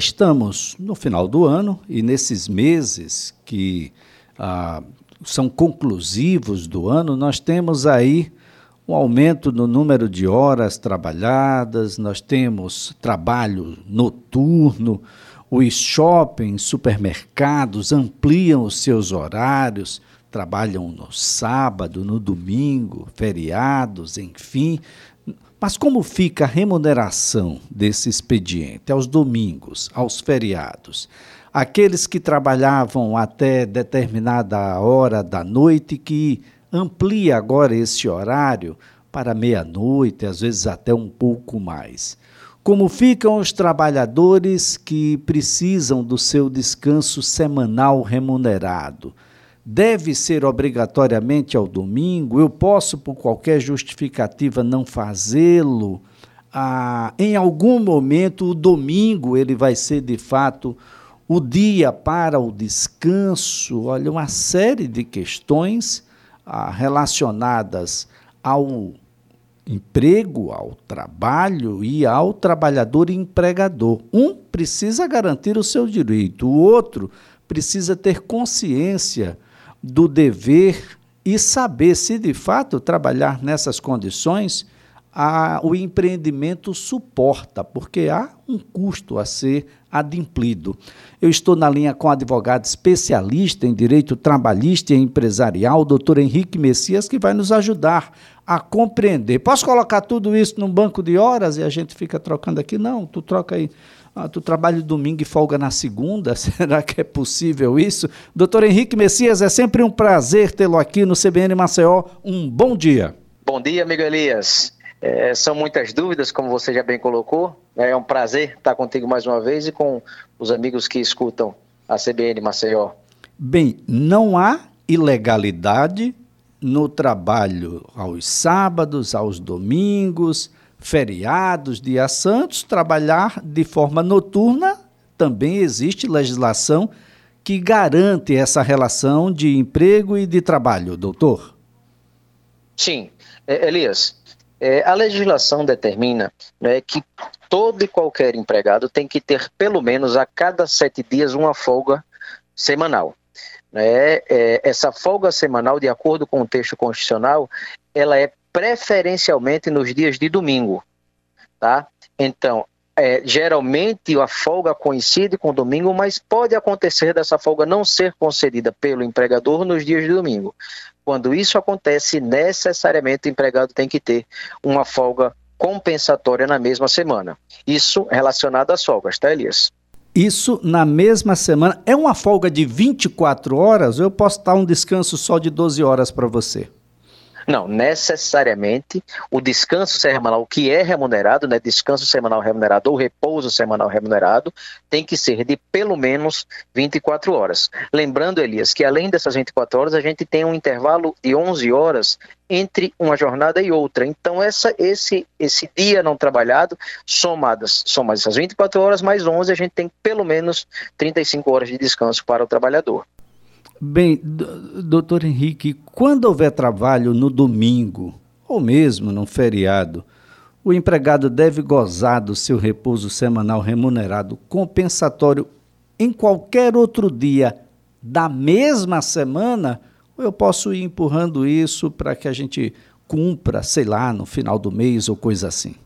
Estamos no final do ano e nesses meses que ah, são conclusivos do ano, nós temos aí um aumento no número de horas trabalhadas, nós temos trabalho noturno, os shoppings, supermercados ampliam os seus horários, trabalham no sábado, no domingo, feriados, enfim. Mas como fica a remuneração desse expediente aos domingos, aos feriados? Aqueles que trabalhavam até determinada hora da noite, que amplia agora esse horário para meia-noite, às vezes até um pouco mais. Como ficam os trabalhadores que precisam do seu descanso semanal remunerado? Deve ser obrigatoriamente ao domingo? Eu posso, por qualquer justificativa, não fazê-lo? Ah, em algum momento, o domingo ele vai ser de fato o dia para o descanso. Olha, uma série de questões ah, relacionadas ao emprego, ao trabalho e ao trabalhador e empregador. Um precisa garantir o seu direito, o outro precisa ter consciência do dever e saber se de fato trabalhar nessas condições a, o empreendimento suporta, porque há um custo a ser adimplido. Eu estou na linha com advogado especialista em direito trabalhista e empresarial, doutor Henrique Messias, que vai nos ajudar a compreender. Posso colocar tudo isso num banco de horas e a gente fica trocando aqui? Não, tu troca aí ah, tu trabalha domingo e folga na segunda? Será que é possível isso? Doutor Henrique Messias, é sempre um prazer tê-lo aqui no CBN Maceió. Um bom dia. Bom dia, amigo Elias. É, são muitas dúvidas, como você já bem colocou. É um prazer estar contigo mais uma vez e com os amigos que escutam a CBN Maceió. Bem, não há ilegalidade no trabalho aos sábados, aos domingos, feriados, dias santos, trabalhar de forma noturna, também existe legislação que garante essa relação de emprego e de trabalho, doutor? Sim. É, Elias, é, a legislação determina né, que todo e qualquer empregado tem que ter pelo menos a cada sete dias uma folga semanal. Né? É, essa folga semanal, de acordo com o texto constitucional, ela é preferencialmente nos dias de domingo, tá? Então, é, geralmente a folga coincide com o domingo, mas pode acontecer dessa folga não ser concedida pelo empregador nos dias de domingo. Quando isso acontece, necessariamente o empregado tem que ter uma folga compensatória na mesma semana. Isso relacionado às folgas, tá, Elias? Isso na mesma semana. É uma folga de 24 horas ou eu posso dar um descanso só de 12 horas para você? Não, necessariamente o descanso semanal, que é remunerado, né, descanso semanal remunerado ou repouso semanal remunerado, tem que ser de pelo menos 24 horas. Lembrando, Elias, que além dessas 24 horas, a gente tem um intervalo de 11 horas entre uma jornada e outra. Então, essa, esse, esse dia não trabalhado, somadas, somadas essas 24 horas mais 11, a gente tem pelo menos 35 horas de descanso para o trabalhador. Bem, doutor Henrique, quando houver trabalho no domingo, ou mesmo num feriado, o empregado deve gozar do seu repouso semanal remunerado compensatório em qualquer outro dia da mesma semana? Ou eu posso ir empurrando isso para que a gente cumpra, sei lá, no final do mês ou coisa assim?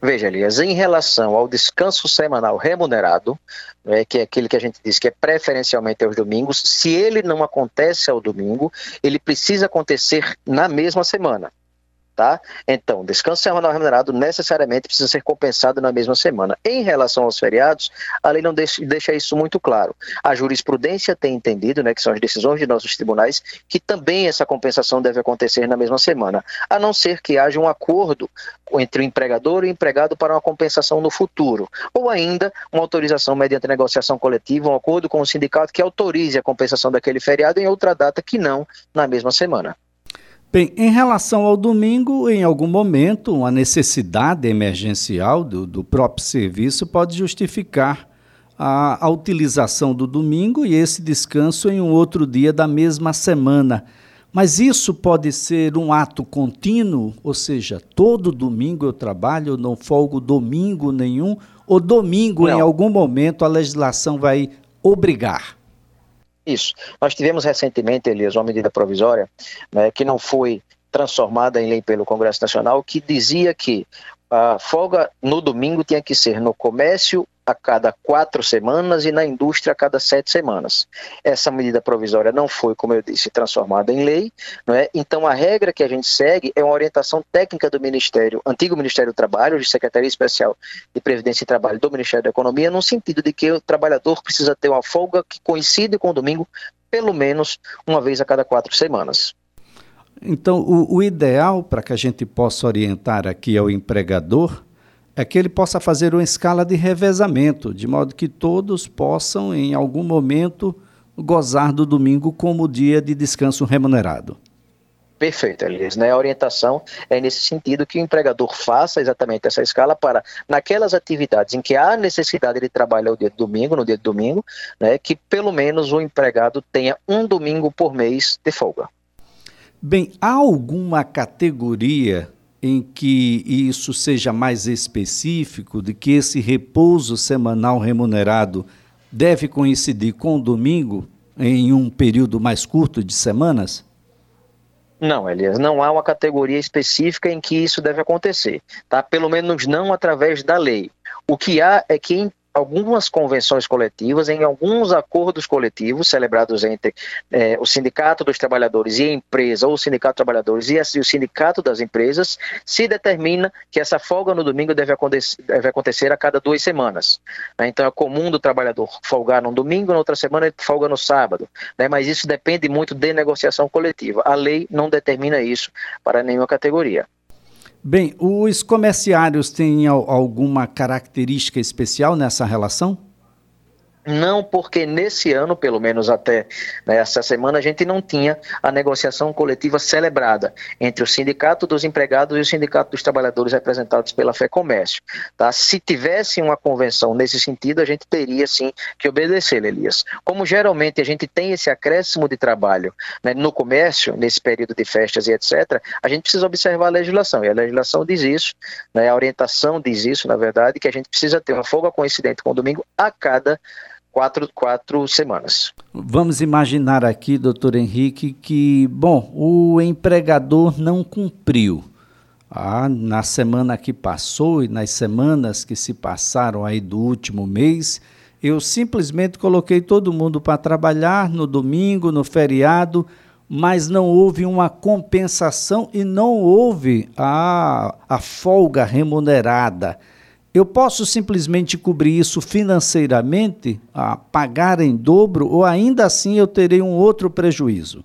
Veja, Elias, em relação ao descanso semanal remunerado, né, que é aquele que a gente diz que é preferencialmente aos domingos, se ele não acontece ao domingo, ele precisa acontecer na mesma semana tá? Então, descanso semanal remunerado necessariamente precisa ser compensado na mesma semana. Em relação aos feriados, a lei não deixa, isso muito claro. A jurisprudência tem entendido, né, que são as decisões de nossos tribunais, que também essa compensação deve acontecer na mesma semana, a não ser que haja um acordo entre o empregador e o empregado para uma compensação no futuro, ou ainda uma autorização mediante negociação coletiva, um acordo com o sindicato que autorize a compensação daquele feriado em outra data que não na mesma semana. Bem, em relação ao domingo, em algum momento, uma necessidade emergencial do, do próprio serviço pode justificar a, a, utilização do domingo e esse descanso em um outro dia da mesma semana. Mas isso pode ser um ato contínuo, ou seja, todo domingo eu trabalho, eu não folgo domingo nenhum, Ou domingo, não. em algum momento, a legislação vai obrigar? Isso. Nós tivemos recentemente, Elias, uma medida provisória né, que não foi transformada em lei pelo Congresso Nacional, que dizia que a folga no domingo tinha que ser no comércio a cada quatro semanas e na indústria a cada sete semanas. Essa medida provisória não foi, como eu disse, transformada em lei, não é? então a regra que a gente segue é uma orientação técnica do Ministério, antigo Ministério do Trabalho, de Secretaria Especial de Previdência e Trabalho do Ministério da Economia, no sentido de que o trabalhador precisa ter uma folga que coincide com o domingo pelo menos uma vez a cada quatro semanas. Então, o, o ideal para que a gente possa orientar aqui ao empregador é que ele possa fazer uma escala de revezamento, de modo que todos possam, em algum momento, gozar do domingo como dia de descanso remunerado. Perfeito, Elias. Né? A orientação é nesse sentido que o empregador faça exatamente essa escala para, naquelas atividades em que há necessidade de trabalhar o dia de domingo, no dia de domingo, né, que pelo menos o empregado tenha um domingo por mês de folga. Bem, há alguma categoria em que isso seja mais específico, de que esse repouso semanal remunerado deve coincidir com o domingo em um período mais curto de semanas? Não, Elias, não há uma categoria específica em que isso deve acontecer, tá? Pelo menos não através da lei. O que há é que algumas convenções coletivas, em alguns acordos coletivos celebrados entre é, o Sindicato dos Trabalhadores e a empresa, ou o Sindicato dos Trabalhadores e, o Sindicato das Empresas, se determina que essa folga no domingo deve acontecer, deve acontecer a cada duas semanas. Né? Então é comum do trabalhador folgar no domingo, na outra semana ele folga no sábado. Né? Mas isso depende muito de negociação coletiva. A lei não determina isso para nenhuma categoria. Bem, os comerciários têm alguma característica especial nessa relação? Não, porque nesse ano, pelo menos até né, essa semana, a gente não tinha a negociação coletiva celebrada entre o Sindicato dos Empregados e o Sindicato dos Trabalhadores representados pela Fé Comércio. Tá? Se tivesse uma convenção nesse sentido, a gente teria sim que obedecer, Elias. Como geralmente a gente tem esse acréscimo de trabalho né, no comércio, nesse período de festas e etc., a gente precisa observar a legislação, e a legislação diz isso, né, a orientação diz isso, na verdade, que a gente precisa ter uma folga coincidente com o domingo a cada quatro, quatro semanas. Vamos imaginar aqui, doutor Henrique, que, bom, o empregador não cumpriu. Ah, na semana que passou e nas semanas que se passaram aí do último mês, eu simplesmente coloquei todo mundo para trabalhar no domingo, no feriado, mas não houve uma compensação e não houve a, a folga remunerada. Eu posso simplesmente cobrir isso financeiramente, a pagar em dobro, ou ainda assim eu terei um outro prejuízo?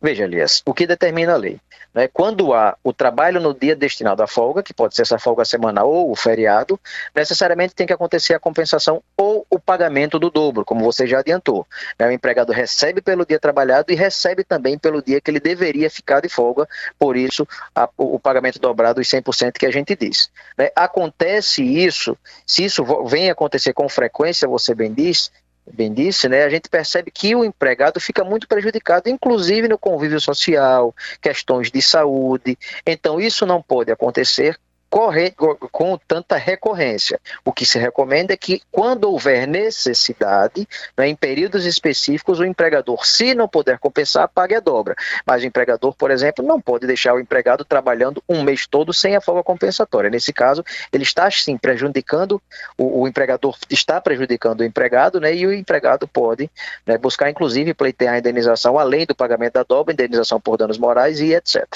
Veja, Elias, o que determina a lei? Né? Quando há o trabalho no dia destinado à folga, que pode ser essa folga semanal ou o feriado, necessariamente tem que acontecer a compensação ou o pagamento do dobro, como você já adiantou. Né? O empregado recebe pelo dia trabalhado e recebe também pelo dia que ele deveria ficar de folga, por isso a, o, pagamento dobrado os 100% que a gente diz. Né? Acontece isso, se isso vem acontecer com frequência, você bem diz, bem disse, né, a gente percebe que o empregado fica muito prejudicado, inclusive no convívio social, questões de saúde. Então, isso não pode acontecer com tanta recorrência. O que se recomenda é que, quando houver necessidade, né, em períodos específicos, o empregador, se não puder compensar, pague a dobra. Mas o empregador, por exemplo, não pode deixar o empregado trabalhando um mês todo sem a folga compensatória. Nesse caso, ele está sim prejudicando, o, o empregador está prejudicando o empregado, né, e o empregado pode né, buscar, inclusive, pleitear a indenização além do pagamento da dobra, indenização por danos morais e etc.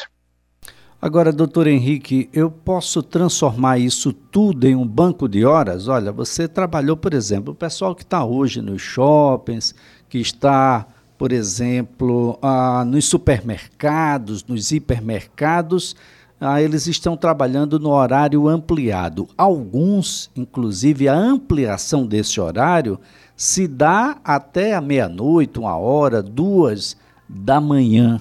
Agora, doutor Henrique, eu posso transformar isso tudo em um banco de horas? Olha, você trabalhou, por exemplo, o pessoal que está hoje nos shoppings, que está, por exemplo, ah, nos supermercados, nos hipermercados, ah, eles estão trabalhando no horário ampliado. Alguns, inclusive, a ampliação desse horário se dá até a meia-noite, uma hora, duas da manhã.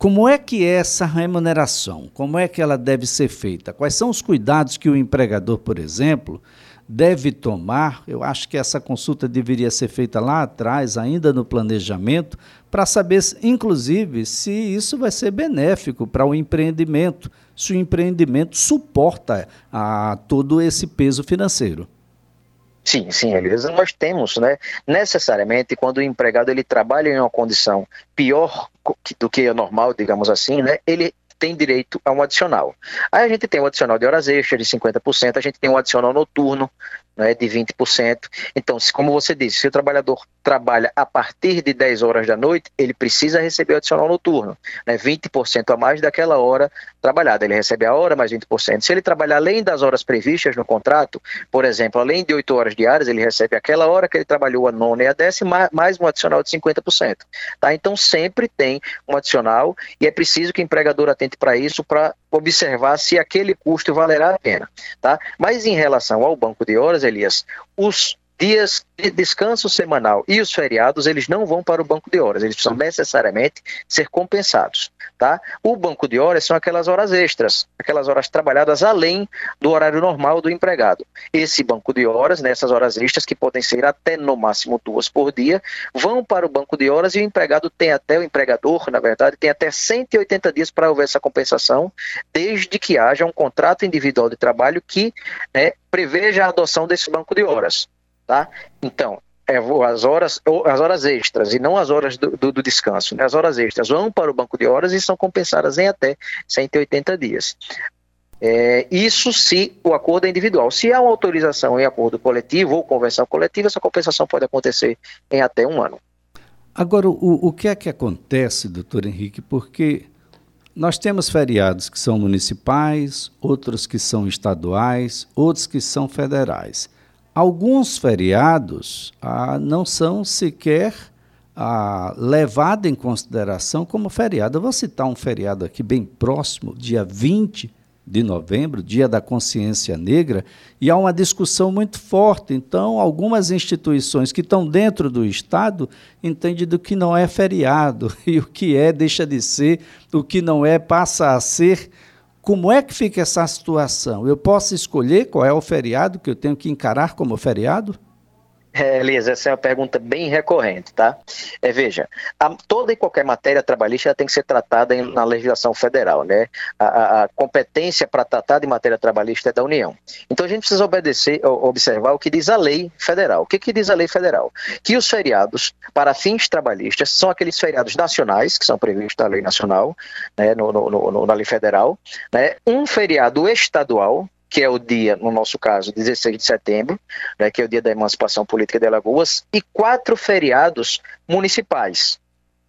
Como é que é essa remuneração? Como é que ela deve ser feita? Quais são os cuidados que o empregador, por exemplo, deve tomar? Eu acho que essa consulta deveria ser feita lá atrás, ainda no planejamento, para saber, inclusive, se isso vai ser benéfico para o empreendimento, se o empreendimento suporta a todo esse peso financeiro. Sim, sim, Elisa. Nós temos, né, necessariamente, quando o empregado ele trabalha em uma condição pior do que a normal, digamos assim, né, ele tem direito a um adicional. Aí a gente tem um adicional de horas extras de 50%, a gente tem um adicional noturno né, de 20%. Então, como você disse, se o trabalhador trabalha a partir de 10 horas da noite, ele precisa receber o adicional noturno, né, 20% a mais daquela hora trabalhada. Ele recebe a hora mais 20%. Se ele trabalhar além das horas previstas no contrato, por exemplo, além de 8 horas diárias, ele recebe aquela hora que ele trabalhou a nona e a décima, mais um adicional de 50%. Tá? Então, sempre tem um adicional e é preciso que o empregador atente para isso, para observar se aquele custo valerá a pena. Tá? Mas em relação ao banco de horas, Elias, os dias de descanso semanal e os feriados, eles não vão para o banco de horas, eles precisam necessariamente ser compensados, tá? O banco de horas são aquelas horas extras, aquelas horas trabalhadas além do horário normal do empregado. Esse banco de horas, nessas horas extras, que podem ser até no máximo duas por dia, vão para o banco de horas e o empregado tem até, o empregador, na verdade, tem até 180 dias para haver essa compensação, desde que haja um contrato individual de trabalho que né, preveja a adoção desse banco de horas tá? Então, é, as, horas, as horas extras e não as horas do, do, do, descanso. Né? As horas extras vão para o banco de horas e são compensadas em até 180 dias. É, isso se o acordo é individual. Se há uma autorização em acordo coletivo ou convenção coletiva, essa compensação pode acontecer em até um ano. Agora, o, o que é que acontece, doutor Henrique? Porque nós temos feriados que são municipais, outros que são estaduais, outros que são federais. Alguns feriados ah, não são sequer ah, levados em consideração como feriado. Eu vou citar um feriado aqui bem próximo, dia 20 de novembro, Dia da Consciência Negra, e há uma discussão muito forte. Então, algumas instituições que estão dentro do Estado entendem do que não é feriado, e o que é deixa de ser, o que não é passa a ser como é que fica essa situação? Eu posso escolher qual é o feriado que eu tenho que encarar como feriado? É, Elisa, essa é uma pergunta bem recorrente, tá? É, veja, a, toda e qualquer matéria trabalhista tem que ser tratada em, na legislação federal, né? A, a, a competência para tratar de matéria trabalhista é da União. Então a gente precisa obedecer, observar o que diz a lei federal. O que, que diz a lei federal? Que os feriados para fins trabalhistas são aqueles feriados nacionais, que são previstos na lei nacional, né, no, no, no, na lei federal, né? um feriado estadual, que é o dia, no nosso caso, 16 de setembro, né, que é o dia da emancipação política de Alagoas, e quatro feriados municipais,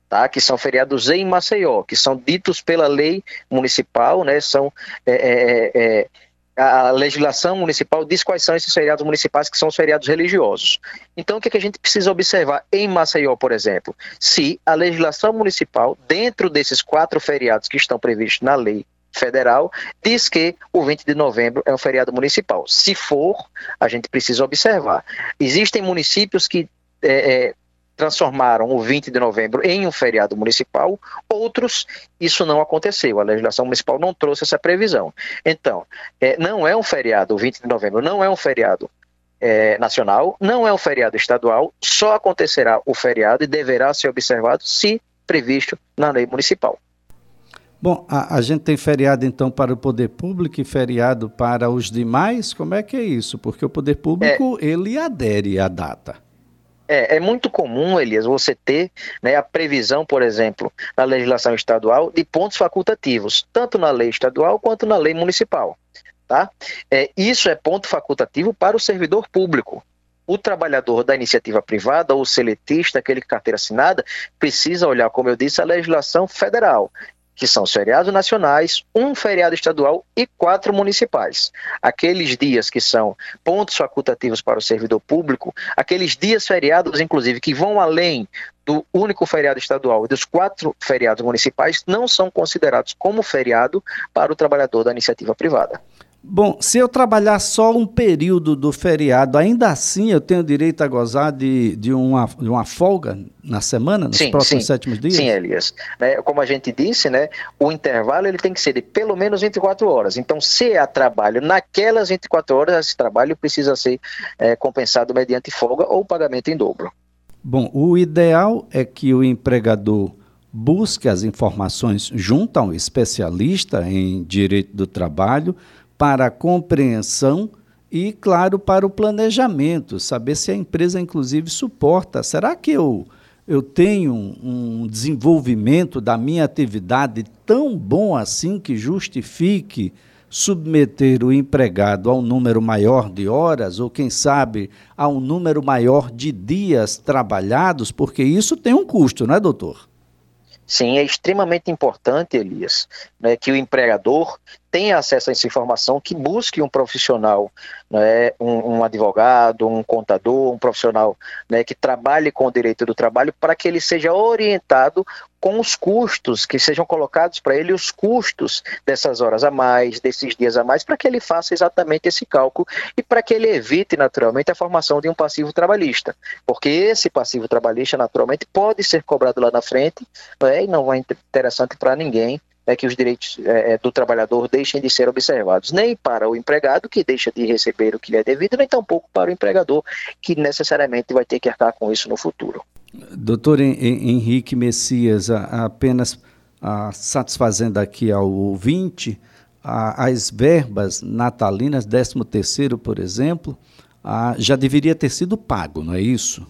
tá, que são feriados em Maceió, que são ditos pela lei municipal, né, são é, é, é, a legislação municipal diz quais são esses feriados municipais que são os feriados religiosos. Então, o que, é que a gente precisa observar em Maceió, por exemplo? Se a legislação municipal, dentro desses quatro feriados que estão previstos na lei federal diz que o 20 de novembro é um feriado municipal. Se for, a gente precisa observar. Existem municípios que é, é, transformaram o 20 de novembro em um feriado municipal, outros isso não aconteceu. A legislação municipal não trouxe essa previsão. Então, é, não é um feriado, o 20 de novembro não é um feriado é, nacional, não é um feriado estadual, só acontecerá o feriado e deverá ser observado se previsto na lei municipal. Bom, a, a, gente tem feriado então para o poder público e feriado para os demais? Como é que é isso? Porque o poder público, é, ele adere à data. É, é muito comum, Elias, você ter né, a previsão, por exemplo, na legislação estadual, de pontos facultativos, tanto na lei estadual quanto na lei municipal. Tá? É, isso é ponto facultativo para o servidor público o trabalhador da iniciativa privada ou o seletista, aquele carteira assinada, precisa olhar, como eu disse, a legislação federal que são os feriados nacionais, um feriado estadual e quatro municipais. Aqueles dias que são pontos facultativos para o servidor público, aqueles dias feriados, inclusive, que vão além do único feriado estadual e dos quatro feriados municipais, não são considerados como feriado para o trabalhador da iniciativa privada. Bom, se eu trabalhar só um período do feriado, ainda assim eu tenho direito a gozar de, de, uma, de uma folga na semana, nos sim, próximos sim, sétimos dias? Sim, Elias. É, como a gente disse, né, o intervalo ele tem que ser de pelo menos 24 horas. Então, se há trabalho naquelas 24 horas, esse trabalho precisa ser é, compensado mediante folga ou pagamento em dobro. Bom, o ideal é que o empregador busque as informações junto a um especialista em direito do trabalho para a compreensão e, claro, para o planejamento, saber se a empresa, inclusive, suporta. Será que eu, eu tenho um desenvolvimento da minha atividade tão bom assim que justifique submeter o empregado a um número maior de horas, ou quem sabe a um número maior de dias trabalhados, porque isso tem um custo, não é, doutor? Sim, é extremamente importante, Elias, né, que o empregador tenha acesso a essa informação, que busque um profissional, né, um, um advogado, um contador, um profissional né, que trabalhe com o direito do trabalho, para que ele seja orientado com os custos, que sejam colocados para ele os custos dessas horas a mais, desses dias a mais, para que ele faça exatamente esse cálculo e para que ele evite, naturalmente, a formação de um passivo trabalhista. Porque esse passivo trabalhista, naturalmente, pode ser cobrado lá na frente né, e não é interessante para ninguém é que os direitos é, é, do trabalhador deixem de ser observados, nem para o empregado, que deixa de receber o que lhe é devido, nem tampouco para o empregador, que necessariamente vai ter que arcar com isso no futuro. Doutor Henrique Messias, apenas satisfazendo aqui ao ouvinte, as verbas natalinas, 13 terceiro, por exemplo, já deveria ter sido pago, não é isso?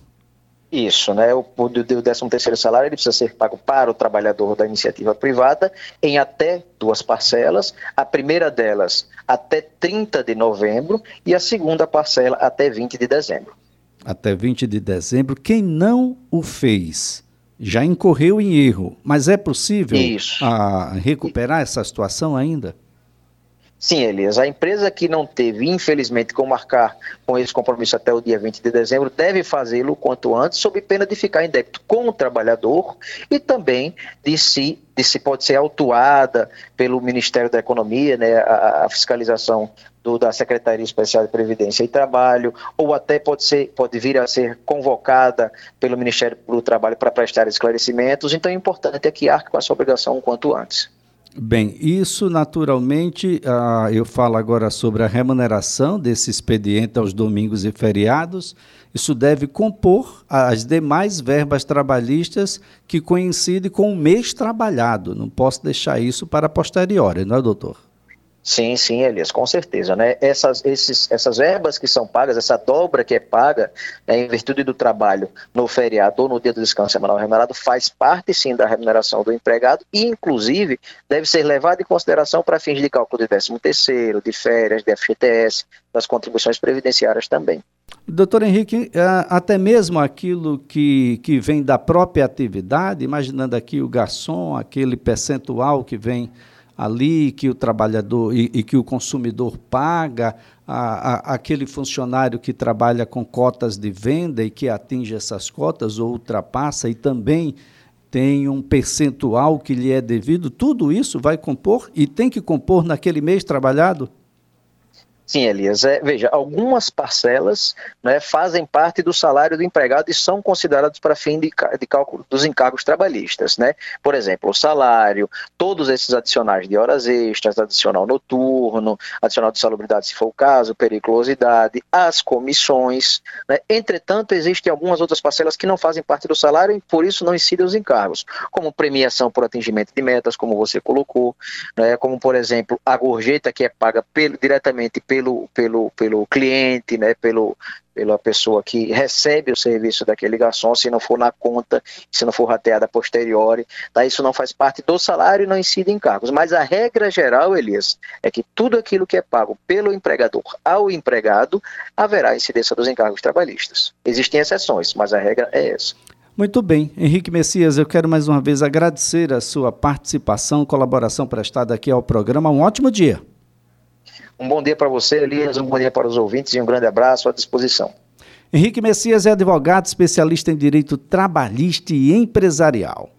Isso, né? O, o, o 13 terceiro salário ele precisa ser pago para o trabalhador da iniciativa privada em até duas parcelas. A primeira delas até 30 de novembro e a segunda parcela até 20 de dezembro. Até 20 de dezembro. Quem não o fez já incorreu em erro, mas é possível a, recuperar essa situação ainda? Sim, Elias. A empresa que não teve, infelizmente, como marcar com esse compromisso até o dia 20 de dezembro, deve fazê-lo quanto antes, sob pena de ficar em débito com o trabalhador e também de se, de se pode ser autuada pelo Ministério da Economia, né, a, a fiscalização do, da Secretaria Especial de Previdência e Trabalho, ou até pode, ser, pode vir a ser convocada pelo Ministério do Trabalho para prestar esclarecimentos. Então, é importante é que arque com essa obrigação o quanto antes. Bem, isso naturalmente, ah, eu falo agora sobre a remuneração desse expediente aos domingos e feriados. Isso deve compor as demais verbas trabalhistas que coincidem com o mês trabalhado. Não posso deixar isso para posteriori, não é, doutor? Sim, sim, Elias, com certeza. Né? Essas, esses, essas verbas que são pagas, essa dobra que é paga né, em virtude do trabalho no feriado ou no dia do descanso semanal remunerado, faz parte sim da remuneração do empregado e, inclusive, deve ser levada em consideração para fins de cálculo de 13 terceiro, de férias, de FGTS, das contribuições previdenciárias também. Doutor Henrique, é, até mesmo aquilo que, que vem da própria atividade, imaginando aqui o garçom, aquele percentual que vem ali que o trabalhador e, e que o consumidor paga, a, a, aquele funcionário que trabalha com cotas de venda e que atinge essas cotas ou ultrapassa e também tem um percentual que lhe é devido, tudo isso vai compor e tem que compor naquele mês trabalhado? Sim, Elias. É, veja, algumas parcelas né, fazem parte do salário do empregado e são considerados para fim de, de, cálculo dos encargos trabalhistas. Né? Por exemplo, o salário, todos esses adicionais de horas extras, adicional noturno, adicional de salubridade, se for o caso, periculosidade, as comissões. Né? Entretanto, existem algumas outras parcelas que não fazem parte do salário e por isso não incidem os encargos, como premiação por atingimento de metas, como você colocou, né? como, por exemplo, a gorjeta que é paga pelo, diretamente pelo pelo, pelo, pelo cliente, né, pelo, pela pessoa que recebe o serviço daquele garçom, se não for na conta, se não for rateada posteriori, tá? isso não faz parte do salário e não incide em cargos. Mas a regra geral, Elias, é que tudo aquilo que é pago pelo empregador ao empregado haverá incidência dos encargos trabalhistas. Existem exceções, mas a regra é essa. Muito bem. Henrique Messias, eu quero mais uma vez agradecer a sua participação, colaboração prestada aqui ao programa. Um ótimo dia. Um bom dia para você, Elias, um bom dia para os ouvintes e um grande abraço à disposição. Henrique Messias é advogado especialista em direito trabalhista e empresarial.